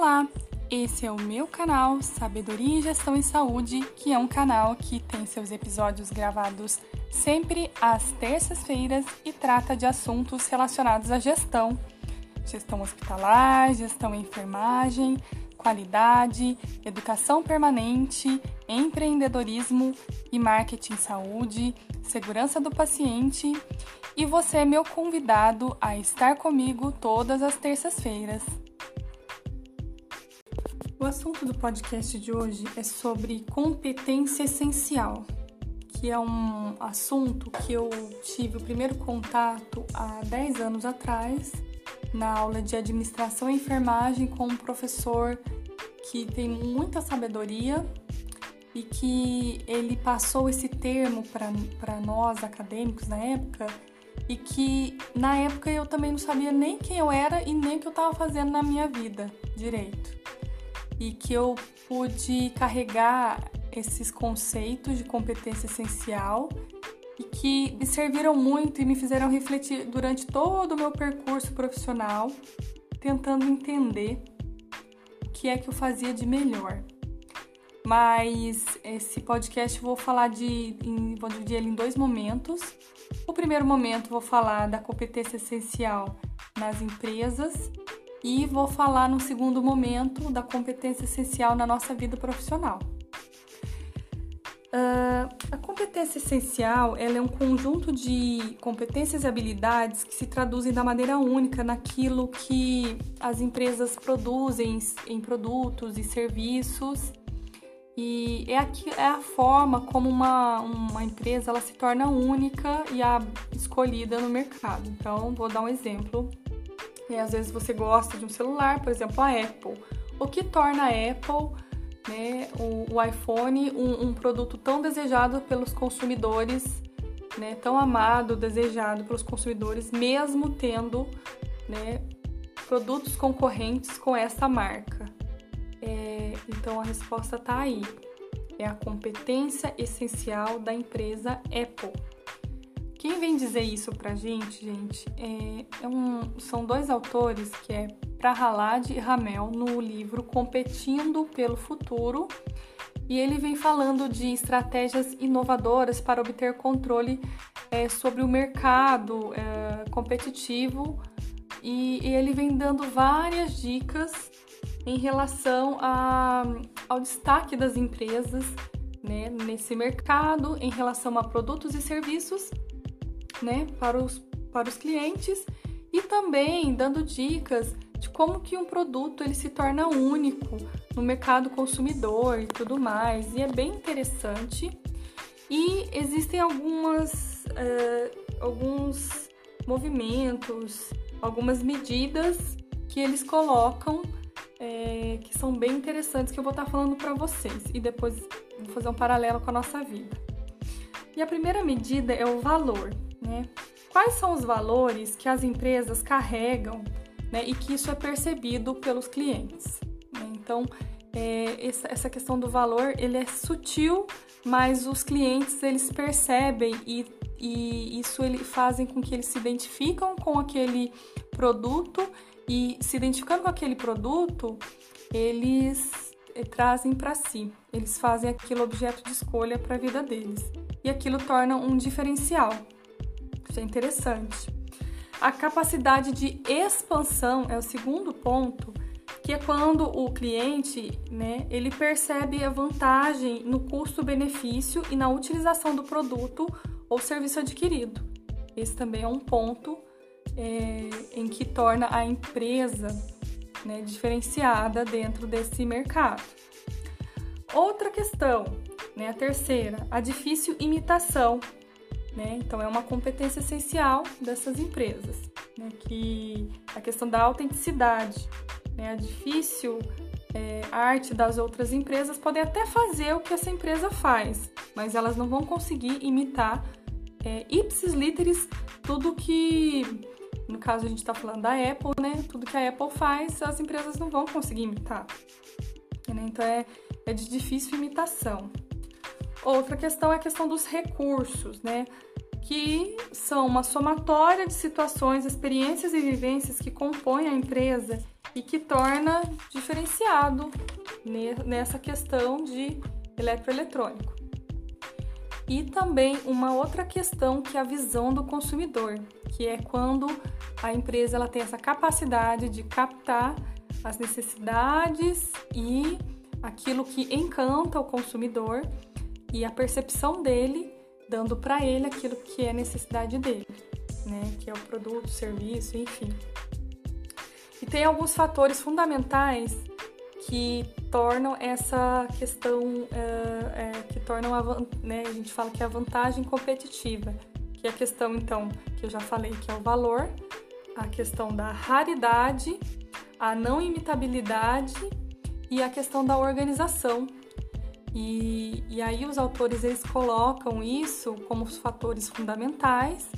Olá, esse é o meu canal Sabedoria em Gestão em Saúde, que é um canal que tem seus episódios gravados sempre às terças-feiras e trata de assuntos relacionados à gestão, gestão hospitalar, gestão em enfermagem, qualidade, educação permanente, empreendedorismo e marketing saúde, segurança do paciente. E você é meu convidado a estar comigo todas as terças-feiras. O assunto do podcast de hoje é sobre competência essencial, que é um assunto que eu tive o primeiro contato há 10 anos atrás, na aula de administração e enfermagem, com um professor que tem muita sabedoria e que ele passou esse termo para nós acadêmicos na época e que na época eu também não sabia nem quem eu era e nem o que eu estava fazendo na minha vida direito e que eu pude carregar esses conceitos de competência essencial e que me serviram muito e me fizeram refletir durante todo o meu percurso profissional, tentando entender o que é que eu fazia de melhor. Mas esse podcast vou falar de. vou dividir ele em dois momentos. O primeiro momento vou falar da competência essencial nas empresas e vou falar no segundo momento da competência essencial na nossa vida profissional. Uh, a competência essencial ela é um conjunto de competências e habilidades que se traduzem da maneira única naquilo que as empresas produzem em produtos e serviços e é, aqui, é a forma como uma, uma empresa ela se torna única e a escolhida no mercado. Então, vou dar um exemplo e às vezes você gosta de um celular, por exemplo, a Apple. O que torna a Apple, né, o, o iPhone, um, um, produto tão desejado pelos consumidores, né, tão amado, desejado pelos consumidores, mesmo tendo né, produtos concorrentes com essa marca? É, então a resposta está aí. É a competência essencial da empresa Apple. Quem vem dizer isso pra gente, gente, é, é um, são dois autores que é Prahalad e Ramel no livro Competindo pelo Futuro. E ele vem falando de estratégias inovadoras para obter controle é, sobre o mercado é, competitivo e, e, ele vem dando várias dicas em relação a, ao destaque das empresas né, nesse mercado, em relação a produtos e serviços né, para os, para os clientes e também dando dicas de como que um produto ele se torna único no mercado consumidor e tudo mais. E é bem interessante. E existem algumas, é, alguns movimentos, algumas medidas que eles colocam é, que são bem interessantes que eu vou estar falando para vocês e depois vou fazer um paralelo com a nossa vida. E a primeira medida é o valor. Né? Quais são os valores que as empresas carregam né, e que isso é percebido pelos clientes? Né? Então, é, essa questão do valor ele é sutil, mas os clientes eles percebem e, e isso ele fazem com que eles se identificam com aquele produto e se identificando com aquele produto, eles eh, trazem para si, eles fazem aquilo objeto de escolha para a vida deles e aquilo torna um diferencial. É interessante. A capacidade de expansão é o segundo ponto, que é quando o cliente, né, ele percebe a vantagem no custo-benefício e na utilização do produto ou serviço adquirido. Esse também é um ponto é, em que torna a empresa né, diferenciada dentro desse mercado. Outra questão, né, a terceira, a difícil imitação né? Então, é uma competência essencial dessas empresas, né? que a questão da autenticidade, né? a difícil é, arte das outras empresas podem até fazer o que essa empresa faz, mas elas não vão conseguir imitar é, ipsis literis tudo que, no caso a gente está falando da Apple, né? Tudo que a Apple faz, as empresas não vão conseguir imitar. Né? Então é, é de difícil imitação. Outra questão é a questão dos recursos, né? Que são uma somatória de situações, experiências e vivências que compõem a empresa e que torna diferenciado nessa questão de eletroeletrônico. E também uma outra questão que é a visão do consumidor, que é quando a empresa ela tem essa capacidade de captar as necessidades e aquilo que encanta o consumidor e a percepção dele, dando para ele aquilo que é necessidade dele, né? Que é o produto, serviço, enfim. E tem alguns fatores fundamentais que tornam essa questão, é, é, que tornam a, né, a gente fala que é a vantagem competitiva, que é a questão, então, que eu já falei, que é o valor, a questão da raridade, a não imitabilidade e a questão da organização. E, e aí os autores eles colocam isso como os fatores fundamentais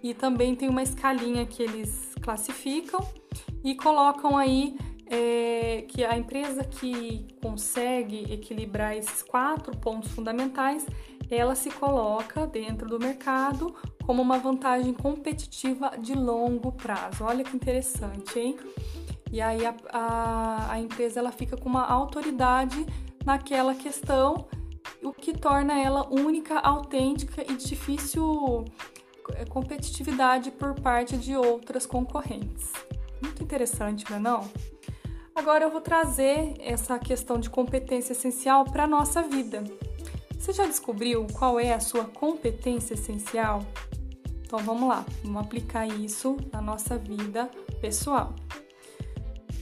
e também tem uma escalinha que eles classificam e colocam aí é, que a empresa que consegue equilibrar esses quatro pontos fundamentais, ela se coloca dentro do mercado como uma vantagem competitiva de longo prazo. Olha que interessante, hein? E aí a, a, a empresa ela fica com uma autoridade naquela questão, o que torna ela única, autêntica e difícil é, competitividade por parte de outras concorrentes. Muito interessante, não é não? Agora eu vou trazer essa questão de competência essencial para a nossa vida. Você já descobriu qual é a sua competência essencial? Então vamos lá, vamos aplicar isso na nossa vida pessoal.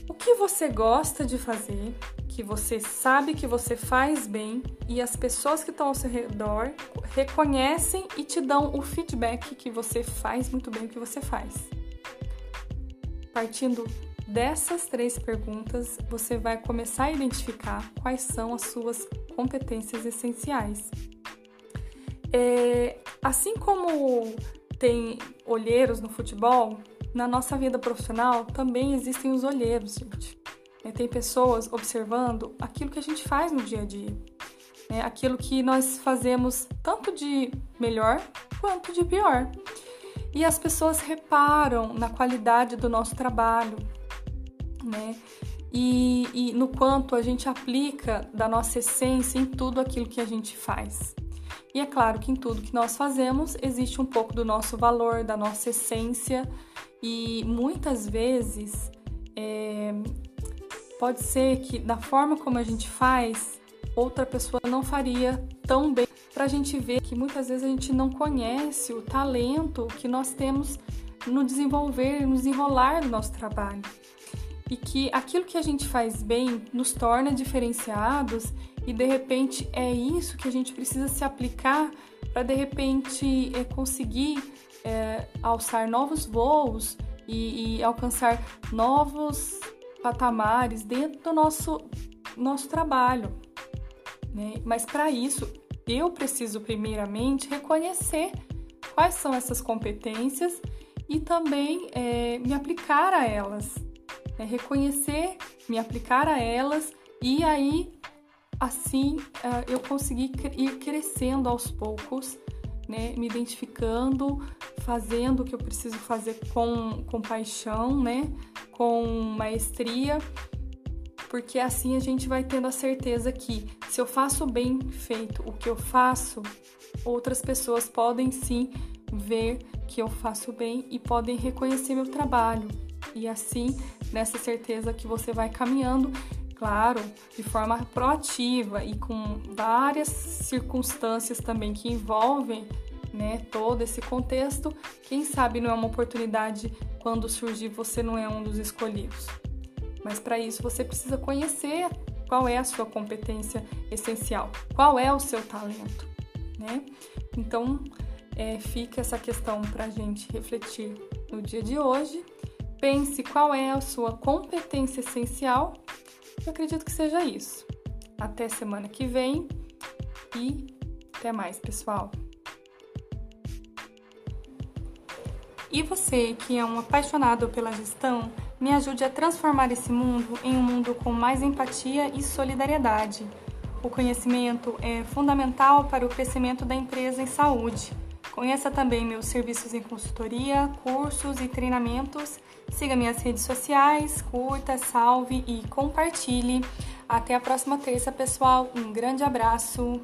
O que você gosta de fazer, que você sabe que você faz bem e as pessoas que estão ao seu redor reconhecem e te dão o feedback que você faz muito bem o que você faz. Partindo dessas três perguntas, você vai começar a identificar quais são as suas competências essenciais. É, assim como tem olheiros no futebol, na nossa vida profissional também existem os olheiros, gente. É, tem pessoas observando aquilo que a gente faz no dia a dia, é, aquilo que nós fazemos tanto de melhor quanto de pior. E as pessoas reparam na qualidade do nosso trabalho, né? E, e no quanto a gente aplica da nossa essência em tudo aquilo que a gente faz. E é claro que em tudo que nós fazemos existe um pouco do nosso valor, da nossa essência, e muitas vezes é, pode ser que da forma como a gente faz, outra pessoa não faria tão bem. Para a gente ver que muitas vezes a gente não conhece o talento que nós temos no desenvolver, no desenrolar do nosso trabalho e que aquilo que a gente faz bem nos torna diferenciados e de repente é isso que a gente precisa se aplicar para de repente é, conseguir é, alçar novos voos e, e, alcançar novos patamares dentro do nosso, nosso trabalho. Né? Mas para isso eu preciso primeiramente reconhecer quais são essas competências e também é, me aplicar a elas é reconhecer, me aplicar a elas e aí assim é, eu consegui ir crescendo aos poucos, né, me identificando, fazendo o que eu preciso fazer com, com paixão, né, com maestria, porque assim a gente vai tendo a certeza que se eu faço bem feito o que eu faço, outras pessoas podem sim ver que eu faço bem e podem reconhecer meu trabalho. E assim nessa certeza que você vai caminhando, claro, de forma proativa e com várias circunstâncias também que envolvem né, todo esse contexto. Quem sabe não é uma oportunidade quando surgir você não é um dos escolhidos. Mas para isso você precisa conhecer qual é a sua competência essencial, qual é o seu talento, né? Então é, fica essa questão para a gente refletir no dia de hoje Pense qual é a sua competência essencial. Eu acredito que seja isso. Até semana que vem e até mais, pessoal. E você, que é um apaixonado pela gestão, me ajude a transformar esse mundo em um mundo com mais empatia e solidariedade. O conhecimento é fundamental para o crescimento da empresa em saúde Conheça também meus serviços em consultoria, cursos e treinamentos. Siga minhas redes sociais, curta, salve e compartilhe. Até a próxima terça, pessoal. Um grande abraço.